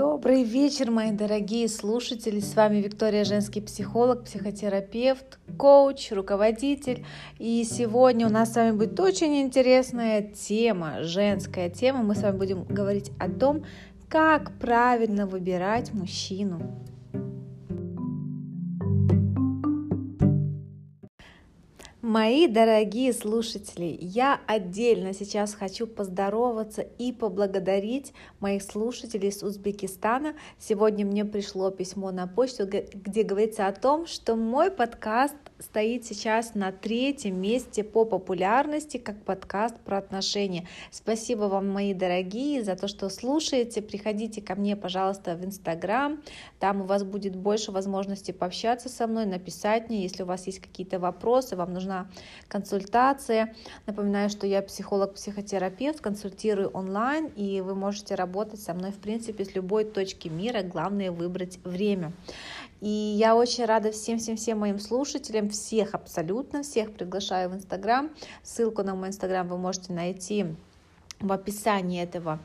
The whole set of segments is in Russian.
Добрый вечер, мои дорогие слушатели. С вами Виктория, женский психолог, психотерапевт, коуч, руководитель. И сегодня у нас с вами будет очень интересная тема, женская тема. Мы с вами будем говорить о том, как правильно выбирать мужчину. Мои дорогие слушатели, я отдельно сейчас хочу поздороваться и поблагодарить моих слушателей из Узбекистана. Сегодня мне пришло письмо на почту, где говорится о том, что мой подкаст стоит сейчас на третьем месте по популярности как подкаст про отношения. Спасибо вам, мои дорогие, за то, что слушаете. Приходите ко мне, пожалуйста, в Инстаграм. Там у вас будет больше возможности пообщаться со мной, написать мне, если у вас есть какие-то вопросы, вам нужна консультация. Напоминаю, что я психолог-психотерапевт, консультирую онлайн, и вы можете работать со мной, в принципе, с любой точки мира. Главное выбрать время. И я очень рада всем-всем-всем моим слушателям, всех, абсолютно всех приглашаю в Инстаграм. Ссылку на мой Инстаграм вы можете найти в описании этого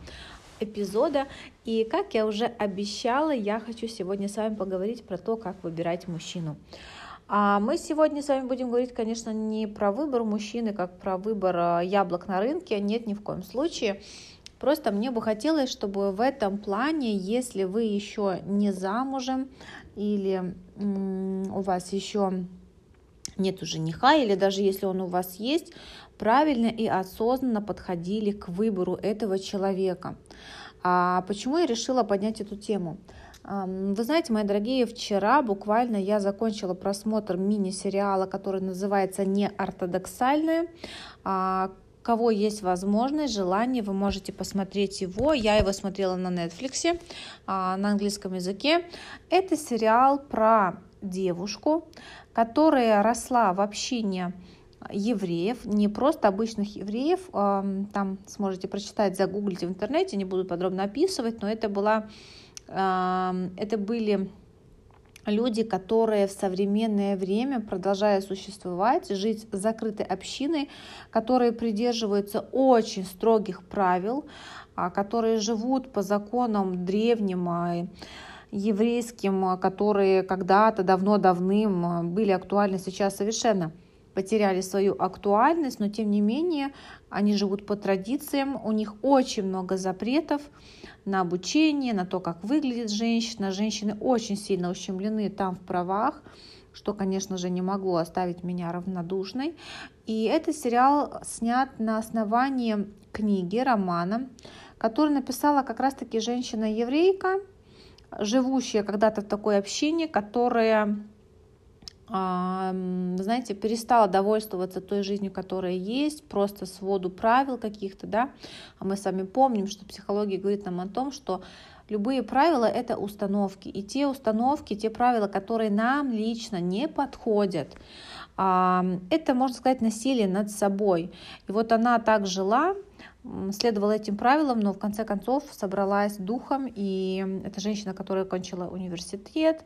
эпизода. И как я уже обещала, я хочу сегодня с вами поговорить про то, как выбирать мужчину. А мы сегодня с вами будем говорить, конечно, не про выбор мужчины, как про выбор а, яблок на рынке. Нет, ни в коем случае. Просто мне бы хотелось, чтобы в этом плане, если вы еще не замужем, или у вас еще нет жениха, или даже если он у вас есть, правильно и осознанно подходили к выбору этого человека. А почему я решила поднять эту тему? Вы знаете, мои дорогие, вчера буквально я закончила просмотр мини-сериала, который называется «Неортодоксальные», а, кого есть возможность, желание, вы можете посмотреть его. Я его смотрела на Netflix а, на английском языке. Это сериал про девушку, которая росла в общине евреев, не просто обычных евреев, а, там сможете прочитать, загуглить в интернете, не буду подробно описывать, но это была, а, это были люди, которые в современное время, продолжая существовать, жить закрытой общиной, которые придерживаются очень строгих правил, а, которые живут по законам древним, а, еврейским, а, которые когда-то давно-давным были актуальны, сейчас совершенно потеряли свою актуальность, но тем не менее они живут по традициям, у них очень много запретов, на обучение, на то, как выглядит женщина. Женщины очень сильно ущемлены там в правах, что, конечно же, не могло оставить меня равнодушной. И этот сериал снят на основании книги, романа, который написала как раз-таки женщина-еврейка, живущая когда-то в такой общине, которая знаете, перестала довольствоваться той жизнью, которая есть, просто своду правил каких-то, да, а мы с вами помним, что психология говорит нам о том, что любые правила — это установки, и те установки, те правила, которые нам лично не подходят, это, можно сказать, насилие над собой. И вот она так жила, следовала этим правилам, но в конце концов собралась духом, и эта женщина, которая окончила университет,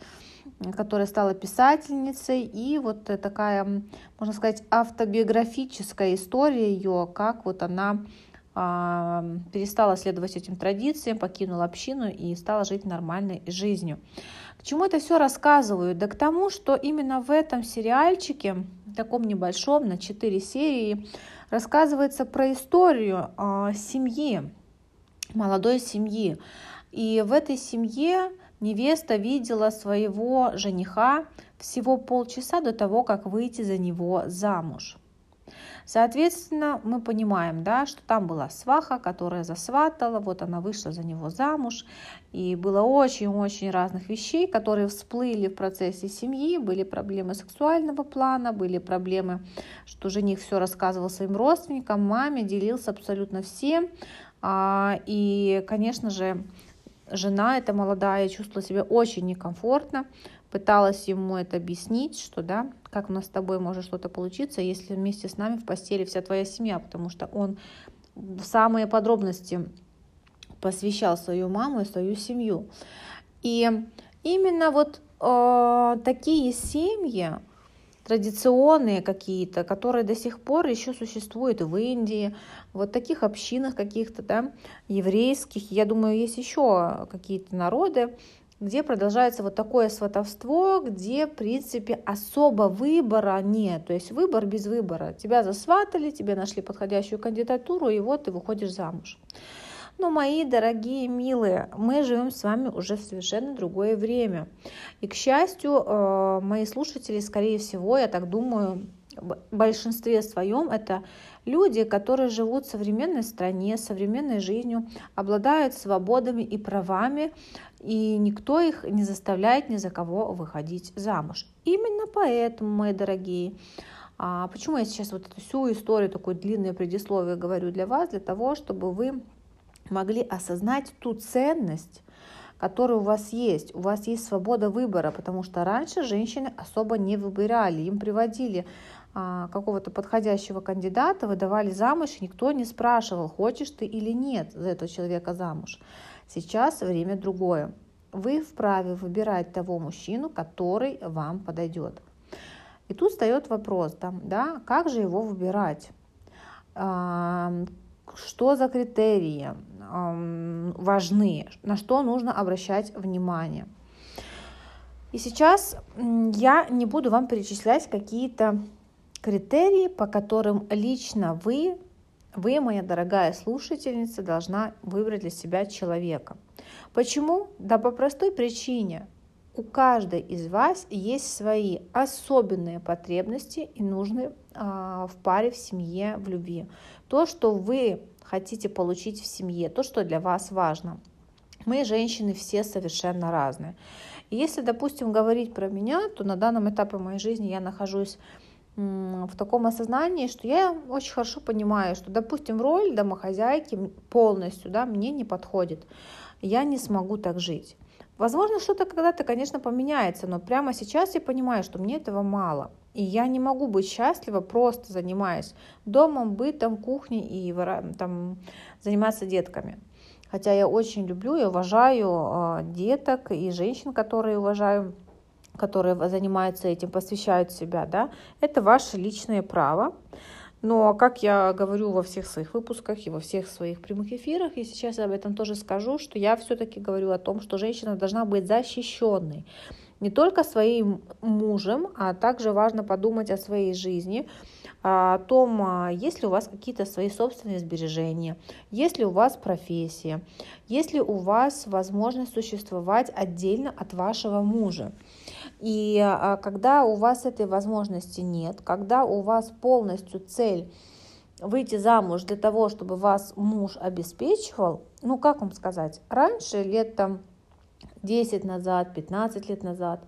которая стала писательницей, и вот такая, можно сказать, автобиографическая история ее, как вот она а, перестала следовать этим традициям, покинула общину и стала жить нормальной жизнью. К чему это все рассказываю? Да к тому, что именно в этом сериальчике, таком небольшом, на 4 серии, рассказывается про историю э, семьи, молодой семьи. И в этой семье невеста видела своего жениха всего полчаса до того, как выйти за него замуж. Соответственно, мы понимаем, да, что там была сваха, которая засватала, вот она вышла за него замуж, и было очень-очень разных вещей, которые всплыли в процессе семьи, были проблемы сексуального плана, были проблемы, что жених все рассказывал своим родственникам, маме, делился абсолютно всем, а, и, конечно же, жена эта молодая чувствовала себя очень некомфортно, пыталась ему это объяснить, что да, как у нас с тобой может что-то получиться, если вместе с нами в постели вся твоя семья, потому что он в самые подробности посвящал свою маму и свою семью. И именно вот э, такие семьи, традиционные какие-то, которые до сих пор еще существуют в Индии, вот таких общинах каких-то, да, еврейских. Я думаю, есть еще какие-то народы, где продолжается вот такое сватовство, где, в принципе, особо выбора нет. То есть выбор без выбора. Тебя засватали, тебе нашли подходящую кандидатуру, и вот ты выходишь замуж. Но, мои дорогие, милые, мы живем с вами уже в совершенно другое время. И, к счастью, э, мои слушатели, скорее всего, я так думаю, в большинстве своем это люди, которые живут в современной стране, современной жизнью, обладают свободами и правами, и никто их не заставляет ни за кого выходить замуж. Именно поэтому, мои дорогие, а почему я сейчас вот эту всю историю, такое длинное предисловие говорю для вас, для того, чтобы вы могли осознать ту ценность, которая у вас есть. У вас есть свобода выбора, потому что раньше женщины особо не выбирали, им приводили какого-то подходящего кандидата, выдавали замуж, и никто не спрашивал, хочешь ты или нет за этого человека замуж. Сейчас время другое. Вы вправе выбирать того мужчину, который вам подойдет. И тут встает вопрос, там, да, как же его выбирать? Что за критерии важны? На что нужно обращать внимание? И сейчас я не буду вам перечислять какие-то критерии, по которым лично вы вы, моя дорогая слушательница, должна выбрать для себя человека. Почему? Да по простой причине. У каждой из вас есть свои особенные потребности и нужны а, в паре, в семье, в любви. То, что вы хотите получить в семье, то, что для вас важно. Мы, женщины, все совершенно разные. И если, допустим, говорить про меня, то на данном этапе моей жизни я нахожусь в таком осознании, что я очень хорошо понимаю, что, допустим, роль домохозяйки полностью да, мне не подходит. Я не смогу так жить. Возможно, что-то когда-то, конечно, поменяется, но прямо сейчас я понимаю, что мне этого мало. И я не могу быть счастлива, просто занимаясь домом, бытом, кухней и там, заниматься детками. Хотя я очень люблю и уважаю э, деток и женщин, которые уважаю которые занимаются этим, посвящают себя, да, это ваше личное право. Но, как я говорю во всех своих выпусках и во всех своих прямых эфирах, и сейчас я об этом тоже скажу, что я все-таки говорю о том, что женщина должна быть защищенной не только своим мужем, а также важно подумать о своей жизни, о том, а, есть ли у вас какие-то свои собственные сбережения, есть ли у вас профессия, есть ли у вас возможность существовать отдельно от вашего мужа. И а, когда у вас этой возможности нет, когда у вас полностью цель выйти замуж для того, чтобы вас муж обеспечивал, ну как вам сказать, раньше лет там 10 назад, 15 лет назад,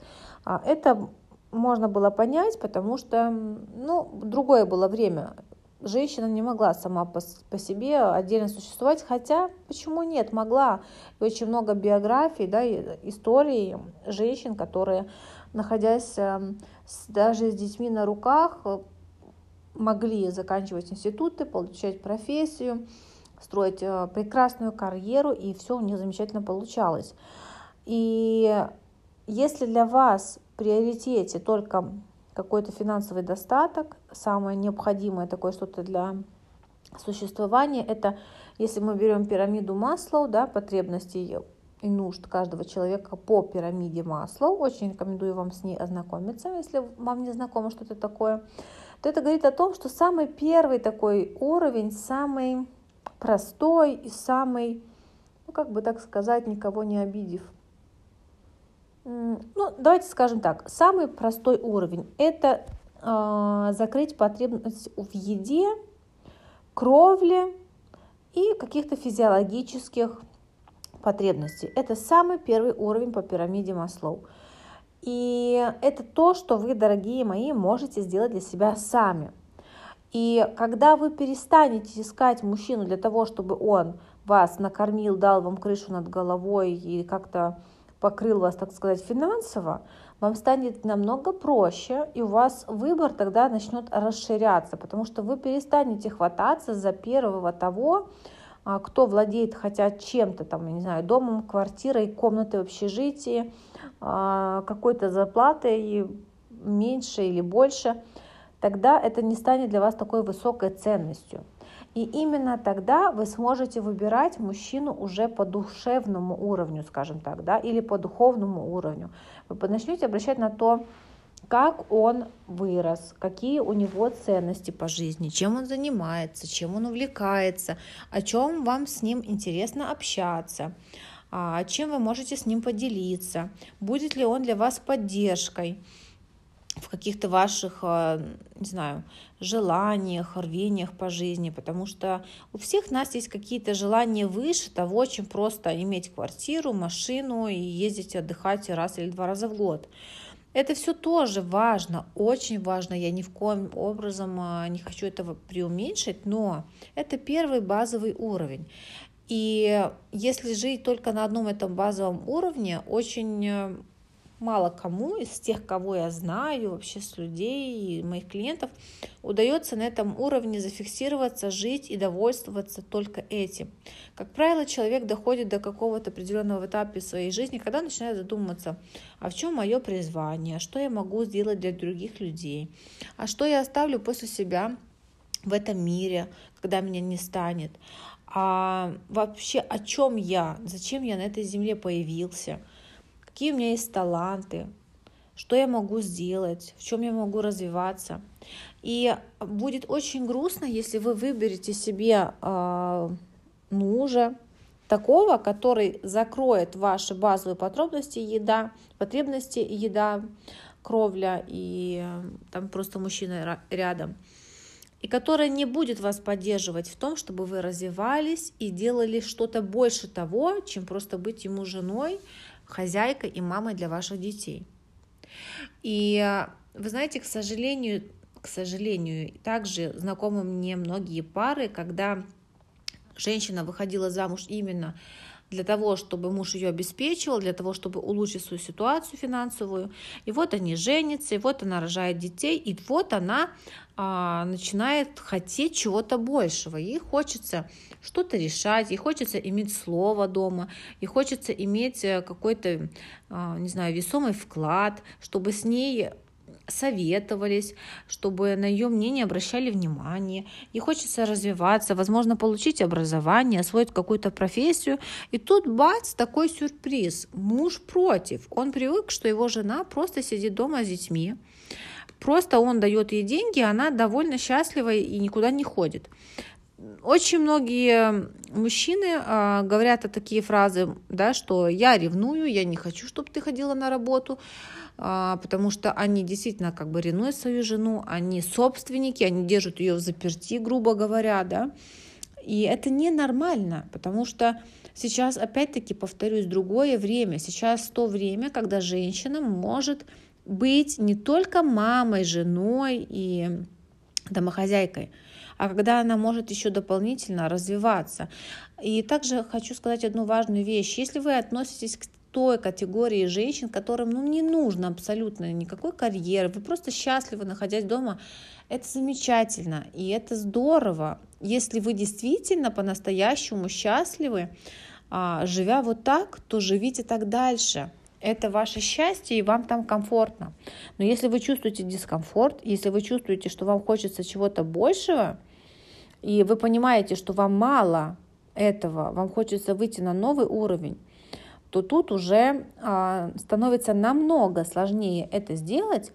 а, это можно было понять, потому что ну, другое было время. Женщина не могла сама по, по себе отдельно существовать, хотя почему нет, могла. И очень много биографий, да, историй женщин, которые находясь эм, даже с детьми на руках, э, могли заканчивать институты, получать профессию, строить э, прекрасную карьеру, и все у них замечательно получалось. И если для вас в приоритете только какой-то финансовый достаток, самое необходимое такое что-то для существования, это если мы берем пирамиду Маслоу, да, потребностей и нужд каждого человека по пирамиде масла. Очень рекомендую вам с ней ознакомиться, если вам не знакомо что-то такое. То это говорит о том, что самый первый такой уровень, самый простой и самый, ну как бы так сказать, никого не обидев. Ну, давайте скажем так, самый простой уровень – это э, закрыть потребность в еде, кровле и каких-то физиологических потребностей. Это самый первый уровень по пирамиде Маслоу. И это то, что вы, дорогие мои, можете сделать для себя сами. И когда вы перестанете искать мужчину для того, чтобы он вас накормил, дал вам крышу над головой и как-то покрыл вас, так сказать, финансово, вам станет намного проще, и у вас выбор тогда начнет расширяться, потому что вы перестанете хвататься за первого того, кто владеет хотя чем-то, там, я не знаю, домом, квартирой, комнатой в общежитии, а, какой-то зарплатой, меньше или больше, тогда это не станет для вас такой высокой ценностью. И именно тогда вы сможете выбирать мужчину уже по душевному уровню, скажем так, да, или по духовному уровню. Вы начнете обращать на то, как он вырос, какие у него ценности по жизни, чем он занимается, чем он увлекается, о чем вам с ним интересно общаться, а, чем вы можете с ним поделиться, будет ли он для вас поддержкой в каких-то ваших, а, не знаю, желаниях, рвениях по жизни, потому что у всех нас есть какие-то желания выше того, чем просто иметь квартиру, машину и ездить отдыхать раз или два раза в год. Это все тоже важно, очень важно. Я ни в коем образом а, не хочу этого преуменьшить, но это первый базовый уровень. И если жить только на одном этом базовом уровне, очень э, мало кому из тех, кого я знаю, вообще с людей моих клиентов, удается на этом уровне зафиксироваться, жить и довольствоваться только этим. Как правило, человек доходит до какого-то определенного этапа своей жизни, когда начинает задумываться, а в чем мое призвание, что я могу сделать для других людей, а что я оставлю после себя в этом мире, когда меня не станет, а вообще о чем я, зачем я на этой земле появился – какие у меня есть таланты, что я могу сделать, в чем я могу развиваться. И будет очень грустно, если вы выберете себе э, мужа, такого, который закроет ваши базовые потребности еда, потребности еда, кровля и там просто мужчина рядом, и который не будет вас поддерживать в том, чтобы вы развивались и делали что-то больше того, чем просто быть ему женой, хозяйкой и мамой для ваших детей. И вы знаете, к сожалению, к сожалению, также знакомы мне многие пары, когда женщина выходила замуж именно для того, чтобы муж ее обеспечивал, для того, чтобы улучшить свою ситуацию финансовую. И вот они женятся, и вот она рожает детей, и вот она а, начинает хотеть чего-то большего. Ей хочется что-то решать, ей хочется иметь слово дома, ей хочется иметь э, какой-то, а, не знаю, весомый вклад, чтобы с ней советовались, чтобы на ее мнение обращали внимание. И хочется развиваться, возможно, получить образование, освоить какую-то профессию. И тут бац, такой сюрприз. Муж против. Он привык, что его жена просто сидит дома с детьми. Просто он дает ей деньги, она довольно счастлива и никуда не ходит. Очень многие мужчины э, говорят такие фразы, да, что я ревную, я не хочу, чтобы ты ходила на работу, потому что они действительно как бы ревнуют свою жену, они собственники, они держат ее в заперти, грубо говоря, да, и это ненормально, потому что сейчас, опять-таки, повторюсь, другое время, сейчас то время, когда женщина может быть не только мамой, женой и домохозяйкой, а когда она может еще дополнительно развиваться. И также хочу сказать одну важную вещь. Если вы относитесь к той категории женщин, которым ну, не нужно абсолютно никакой карьеры, вы просто счастливы, находясь дома, это замечательно и это здорово. Если вы действительно по-настоящему счастливы, а, живя вот так, то живите так дальше. Это ваше счастье, и вам там комфортно. Но если вы чувствуете дискомфорт, если вы чувствуете, что вам хочется чего-то большего, и вы понимаете, что вам мало этого, вам хочется выйти на новый уровень, то тут уже а, становится намного сложнее это сделать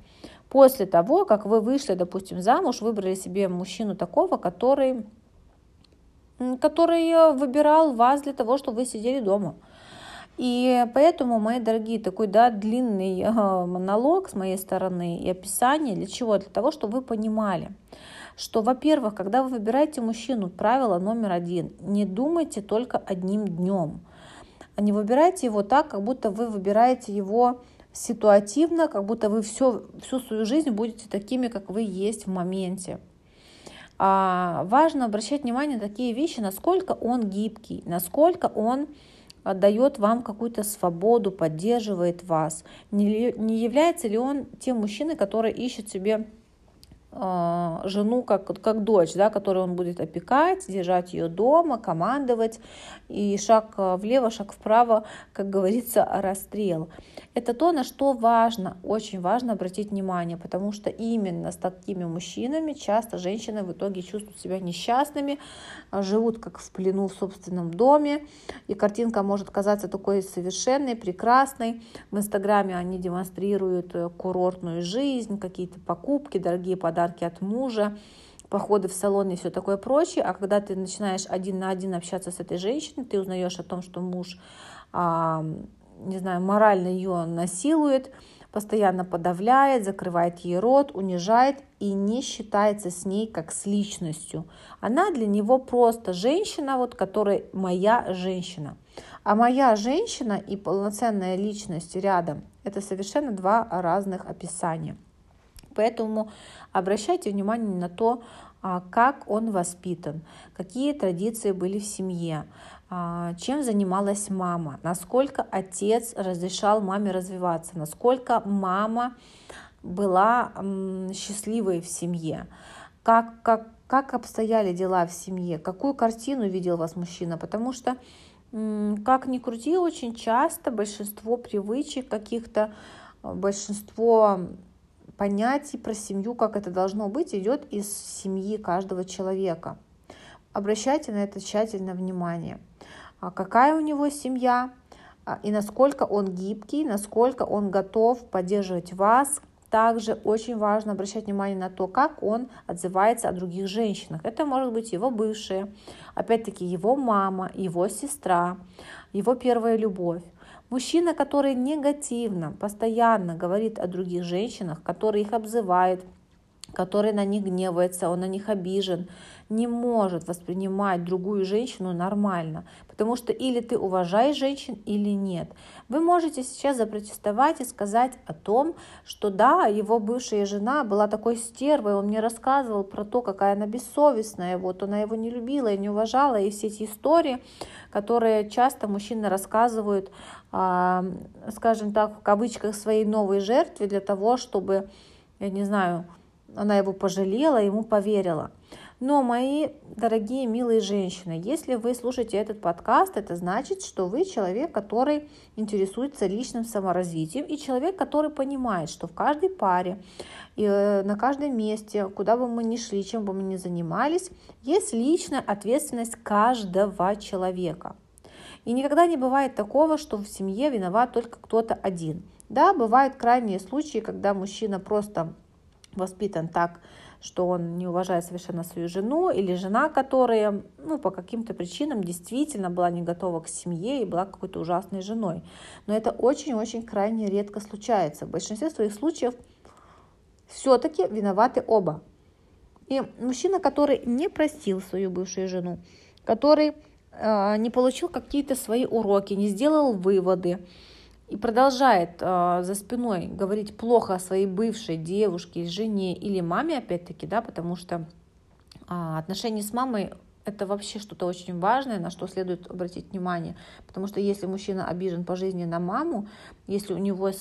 после того, как вы вышли, допустим, замуж, выбрали себе мужчину такого, который, который выбирал вас для того, чтобы вы сидели дома. И поэтому, мои дорогие, такой да, длинный монолог с моей стороны и описание для чего? Для того, чтобы вы понимали, что, во-первых, когда вы выбираете мужчину, правило номер один, не думайте только одним днем – не выбирайте его так, как будто вы выбираете его ситуативно, как будто вы все, всю свою жизнь будете такими, как вы есть в моменте. А важно обращать внимание на такие вещи, насколько он гибкий, насколько он дает вам какую-то свободу, поддерживает вас. Не, не является ли он тем мужчиной, который ищет себе жену как, как дочь, да, которую он будет опекать, держать ее дома, командовать, и шаг влево, шаг вправо, как говорится, расстрел. Это то, на что важно, очень важно обратить внимание, потому что именно с такими мужчинами часто женщины в итоге чувствуют себя несчастными, живут как в плену в собственном доме, и картинка может казаться такой совершенной, прекрасной. В Инстаграме они демонстрируют э, курортную жизнь, какие-то покупки, дорогие подарки от мужа, походы в салон и все такое прочее. А когда ты начинаешь один на один общаться с этой женщиной, ты узнаешь о том, что муж не знаю, морально ее насилует, постоянно подавляет, закрывает ей рот, унижает и не считается с ней как с личностью. Она для него просто женщина, вот которая моя женщина. А моя женщина и полноценная личность рядом – это совершенно два разных описания. Поэтому обращайте внимание на то, а, как он воспитан, какие традиции были в семье, а, чем занималась мама, насколько отец разрешал маме развиваться, насколько мама была счастливой в семье, как, как, как обстояли дела в семье, какую картину видел вас мужчина, потому что, как ни крути, очень часто большинство привычек каких-то, большинство понятий про семью, как это должно быть, идет из семьи каждого человека. Обращайте на это тщательно внимание. А какая у него семья а, и насколько он гибкий, насколько он готов поддерживать вас. Также очень важно обращать внимание на то, как он отзывается о других женщинах. Это может быть его бывшие, опять-таки его мама, его сестра, его первая любовь. Мужчина, который негативно, постоянно говорит о других женщинах, который их обзывает, который на них гневается, он на них обижен, не может воспринимать другую женщину нормально, потому что или ты уважаешь женщин, или нет. Вы можете сейчас запротестовать и сказать о том, что да, его бывшая жена была такой стервой, он мне рассказывал про то, какая она бессовестная, вот она его не любила и не уважала, и все эти истории, которые часто мужчины рассказывают, а, скажем так, в кавычках своей новой жертве для того, чтобы, я не знаю, она его пожалела, ему поверила. Но, мои дорогие, милые женщины, если вы слушаете этот подкаст, это значит, что вы человек, который интересуется личным саморазвитием и человек, который понимает, что в каждой паре и э, на каждом месте, куда бы мы ни шли, чем бы мы ни занимались, есть личная ответственность каждого человека. И никогда не бывает такого, что в семье виноват только кто-то один. Да, бывают крайние случаи, когда мужчина просто воспитан так, что он не уважает совершенно свою жену, или жена, которая ну, по каким-то причинам действительно была не готова к семье и была какой-то ужасной женой. Но это очень-очень крайне редко случается. В большинстве своих случаев все-таки виноваты оба. И мужчина, который не простил свою бывшую жену, который э, не получил какие-то свои уроки, не сделал выводы, и продолжает э, за спиной говорить плохо о своей бывшей девушке, жене или маме, опять-таки, да, потому что э, отношения с мамой это вообще что-то очень важное, на что следует обратить внимание. Потому что если мужчина обижен по жизни на маму, если у него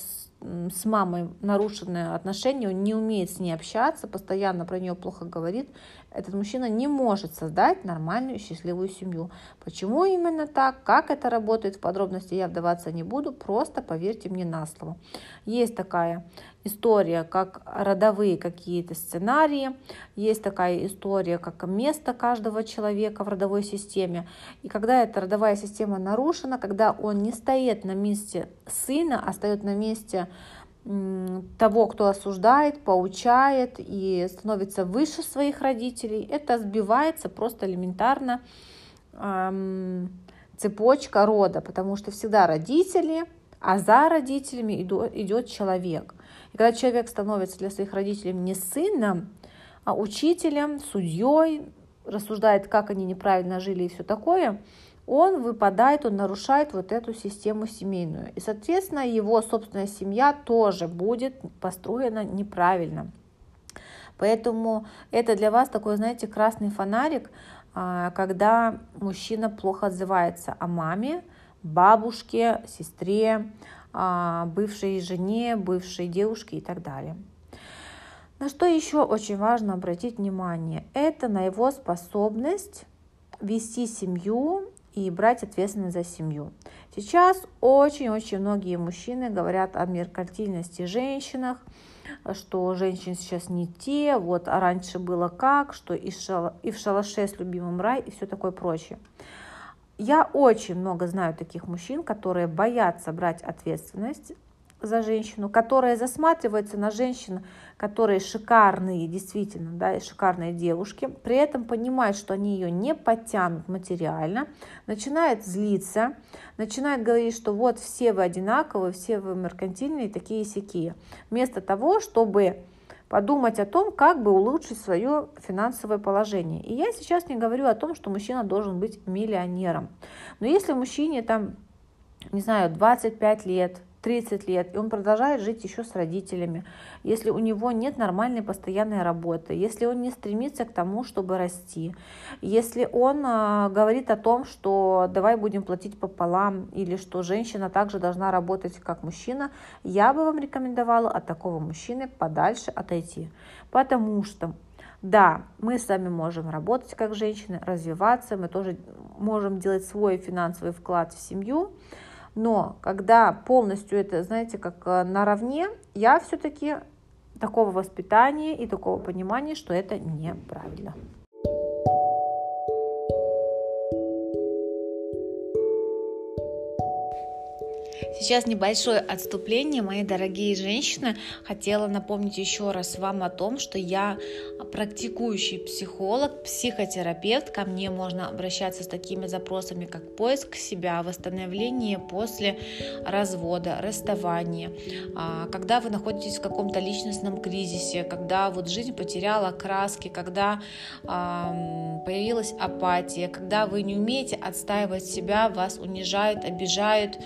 с, мамой нарушенные отношения, он не умеет с ней общаться, постоянно про нее плохо говорит, этот мужчина не может создать нормальную счастливую семью. Почему именно так, как это работает, в подробности я вдаваться не буду, просто поверьте мне на слово. Есть такая история, как родовые какие-то сценарии, есть такая история, как место каждого человека в родовой системе. И когда эта родовая система нарушена, когда он не стоит на месте сына, стоит на месте того, кто осуждает, поучает и становится выше своих родителей, это сбивается просто элементарно эм, цепочка рода, потому что всегда родители, а за родителями идет человек. И когда человек становится для своих родителей не сыном, а учителем, судьей, рассуждает, как они неправильно жили и все такое, он выпадает, он нарушает вот эту систему семейную. И, соответственно, его собственная семья тоже будет построена неправильно. Поэтому это для вас такой, знаете, красный фонарик, а, когда мужчина плохо отзывается о маме, бабушке, сестре, а, бывшей жене, бывшей девушке и так далее. На что еще очень важно обратить внимание? Это на его способность вести семью и брать ответственность за семью. Сейчас очень-очень многие мужчины говорят о меркантильности женщинах, что женщины сейчас не те, вот, а раньше было как, что и, шал, и в шалаше с любимым рай, и все такое прочее. Я очень много знаю таких мужчин, которые боятся брать ответственность за женщину, которая засматривается на женщин, которые шикарные, действительно, да, шикарные девушки, при этом понимает, что они ее не подтянут материально, начинает злиться, начинает говорить, что вот все вы одинаковые, все вы меркантильные, такие сякие. Вместо того, чтобы подумать о том, как бы улучшить свое финансовое положение. И я сейчас не говорю о том, что мужчина должен быть миллионером. Но если мужчине там, не знаю, 25 лет, 30 лет, и он продолжает жить еще с родителями, если у него нет нормальной постоянной работы, если он не стремится к тому, чтобы расти, если он э, говорит о том, что давай будем платить пополам, или что женщина также должна работать как мужчина, я бы вам рекомендовала от такого мужчины подальше отойти. Потому что да, мы с вами можем работать как женщины, развиваться, мы тоже можем делать свой финансовый вклад в семью, но когда полностью это, знаете, как э, наравне, я все-таки такого воспитания и такого понимания, что это неправильно. Сейчас небольшое отступление, мои дорогие женщины. Хотела напомнить еще раз вам о том, что я практикующий психолог, психотерапевт. Ко мне можно обращаться с такими запросами, как поиск себя, восстановление после развода, расставания, а, когда вы находитесь в каком-то личностном кризисе, когда вот жизнь потеряла краски, когда появилась апатия, когда вы не умеете отстаивать себя, вас унижают, обижают,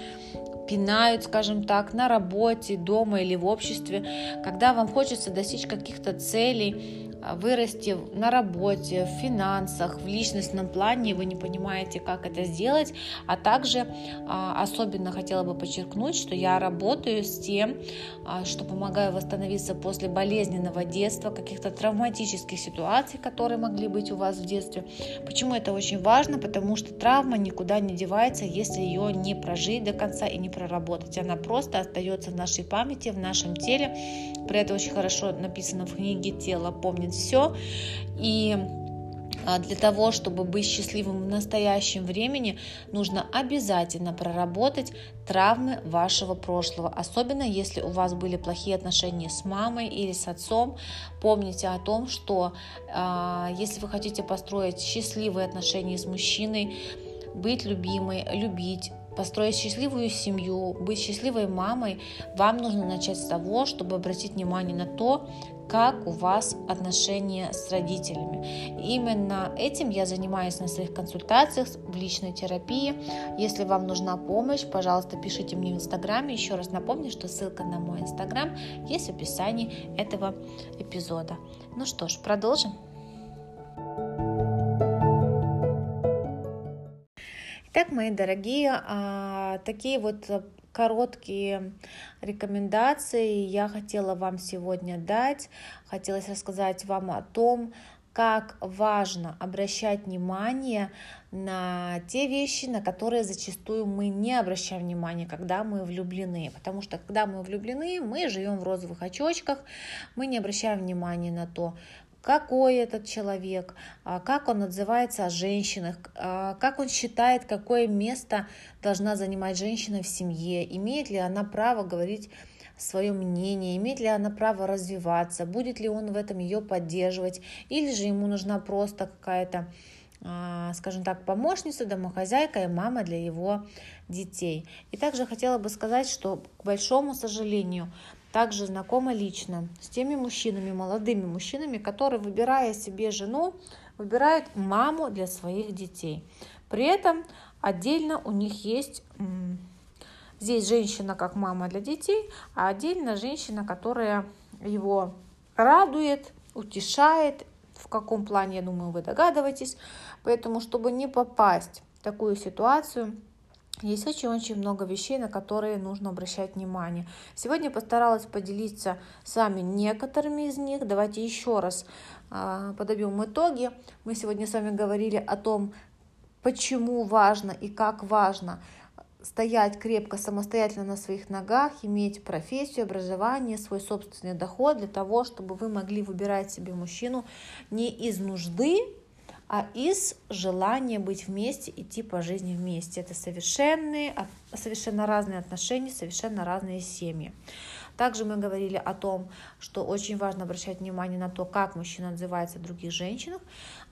пинают, скажем так, на работе, дома или в обществе, когда вам хочется достичь каких-то целей, вырасти на работе, в финансах, в личностном плане, вы не понимаете, как это сделать, а также а, особенно хотела бы подчеркнуть, что я работаю с тем, а, что помогаю восстановиться после болезненного детства, каких-то травматических ситуаций, которые могли быть у вас в детстве. Почему это очень важно? Потому что травма никуда не девается, если ее не прожить до конца и не проработать. Она просто остается в нашей памяти, в нашем теле. Про это очень хорошо написано в книге «Тело помнит помнит все. И а, для того, чтобы быть счастливым в настоящем времени, нужно обязательно проработать травмы вашего прошлого. Особенно если у вас были плохие отношения с мамой или с отцом. Помните о том, что э, если вы хотите построить счастливые отношения с мужчиной, быть любимой, любить, построить счастливую семью, быть счастливой мамой, вам нужно начать с того, чтобы обратить внимание на то, как у вас отношения с родителями. Именно этим я занимаюсь на своих консультациях в личной терапии. Если вам нужна помощь, пожалуйста, пишите мне в Инстаграме. Еще раз напомню, что ссылка на мой Инстаграм есть в описании этого эпизода. Ну что ж, продолжим. Итак, мои дорогие, а, такие вот короткие рекомендации я хотела вам сегодня дать. Хотелось рассказать вам о том, как важно обращать внимание на те вещи, на которые зачастую мы не обращаем внимания, когда мы влюблены. Потому что когда мы влюблены, мы живем в розовых очочках, мы не обращаем внимания на то, какой этот человек, а, как он отзывается о женщинах, а, как он считает, какое место должна занимать женщина в семье, имеет ли она право говорить свое мнение, имеет ли она право развиваться, будет ли он в этом ее поддерживать, или же ему нужна просто какая-то, а, скажем так, помощница, домохозяйка и мама для его детей. И также хотела бы сказать, что, к большому сожалению, также знакома лично с теми мужчинами, молодыми мужчинами, которые, выбирая себе жену, выбирают маму для своих детей. При этом отдельно у них есть здесь женщина как мама для детей, а отдельно женщина, которая его радует, утешает. В каком плане, я думаю, вы догадываетесь. Поэтому, чтобы не попасть в такую ситуацию, есть очень-очень много вещей, на которые нужно обращать внимание. Сегодня постаралась поделиться с вами некоторыми из них. Давайте еще раз э, подобьем итоги. Мы сегодня с вами говорили о том, почему важно и как важно стоять крепко самостоятельно на своих ногах, иметь профессию, образование, свой собственный доход для того, чтобы вы могли выбирать себе мужчину не из нужды, а из желания быть вместе, идти по жизни вместе. Это совершенные, совершенно разные отношения, совершенно разные семьи. Также мы говорили о том, что очень важно обращать внимание на то, как мужчина отзывается о других женщинах,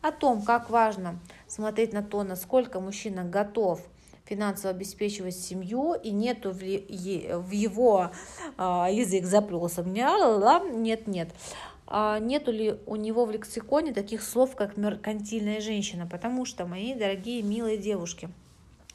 о том, как важно смотреть на то, насколько мужчина готов финансово обеспечивать семью, и нету в его а, язык заплелся, нет, нет, а нету ли у него в лексиконе таких слов, как меркантильная женщина, потому что, мои дорогие, милые девушки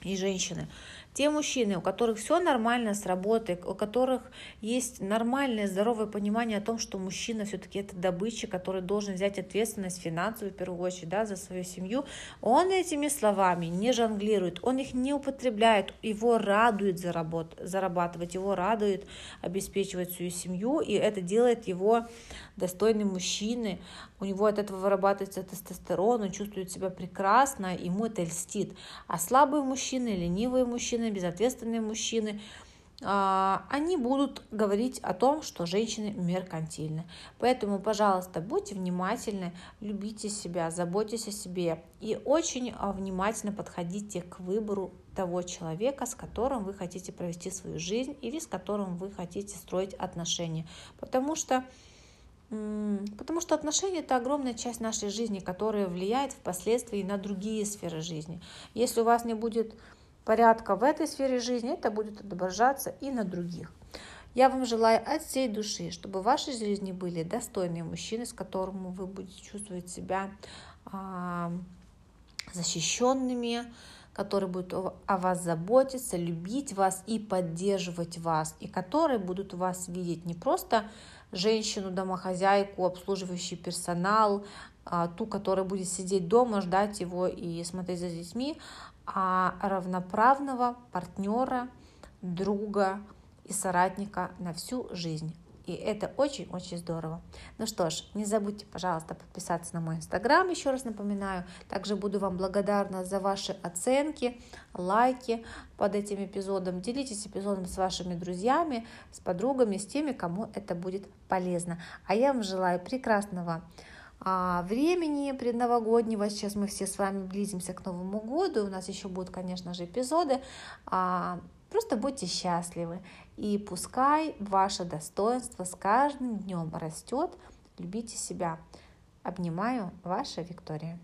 и женщины, те мужчины, у которых все нормально с работой, у которых есть нормальное, здоровое понимание о том, что мужчина все-таки это добыча, который должен взять ответственность финансовую, в первую очередь, да, за свою семью, он этими словами не жонглирует, он их не употребляет, его радует заработ, зарабатывать, его радует обеспечивать свою семью, и это делает его достойным мужчины, у него от этого вырабатывается тестостерон, он чувствует себя прекрасно, ему это льстит. А слабые мужчины, ленивые мужчины, безответственные мужчины, а, они будут говорить о том, что женщины меркантильны. Поэтому, пожалуйста, будьте внимательны, любите себя, заботьтесь о себе и очень а, внимательно подходите к выбору того человека, с которым вы хотите провести свою жизнь или с которым вы хотите строить отношения. Потому что Потому что отношения – это огромная часть нашей жизни, которая влияет впоследствии на другие сферы жизни. Если у вас не будет порядка в этой сфере жизни, это будет отображаться и на других. Я вам желаю от всей души, чтобы в вашей жизни были достойные мужчины, с которыми вы будете чувствовать себя а, защищенными, которые будут о вас заботиться, любить вас и поддерживать вас, и которые будут вас видеть не просто женщину, домохозяйку, обслуживающий персонал, а, ту, которая будет сидеть дома, ждать его и смотреть за детьми, а равноправного партнера, друга и соратника на всю жизнь. И это очень-очень здорово. Ну что ж, не забудьте, пожалуйста, подписаться на мой инстаграм, еще раз напоминаю. Также буду вам благодарна за ваши оценки, лайки под этим эпизодом. Делитесь эпизодом с вашими друзьями, с подругами, с теми, кому это будет полезно. А я вам желаю прекрасного времени предновогоднего. Сейчас мы все с вами близимся к Новому году. У нас еще будут, конечно же, эпизоды. А, просто будьте счастливы. И пускай ваше достоинство с каждым днем растет. Любите себя. Обнимаю, ваша Виктория.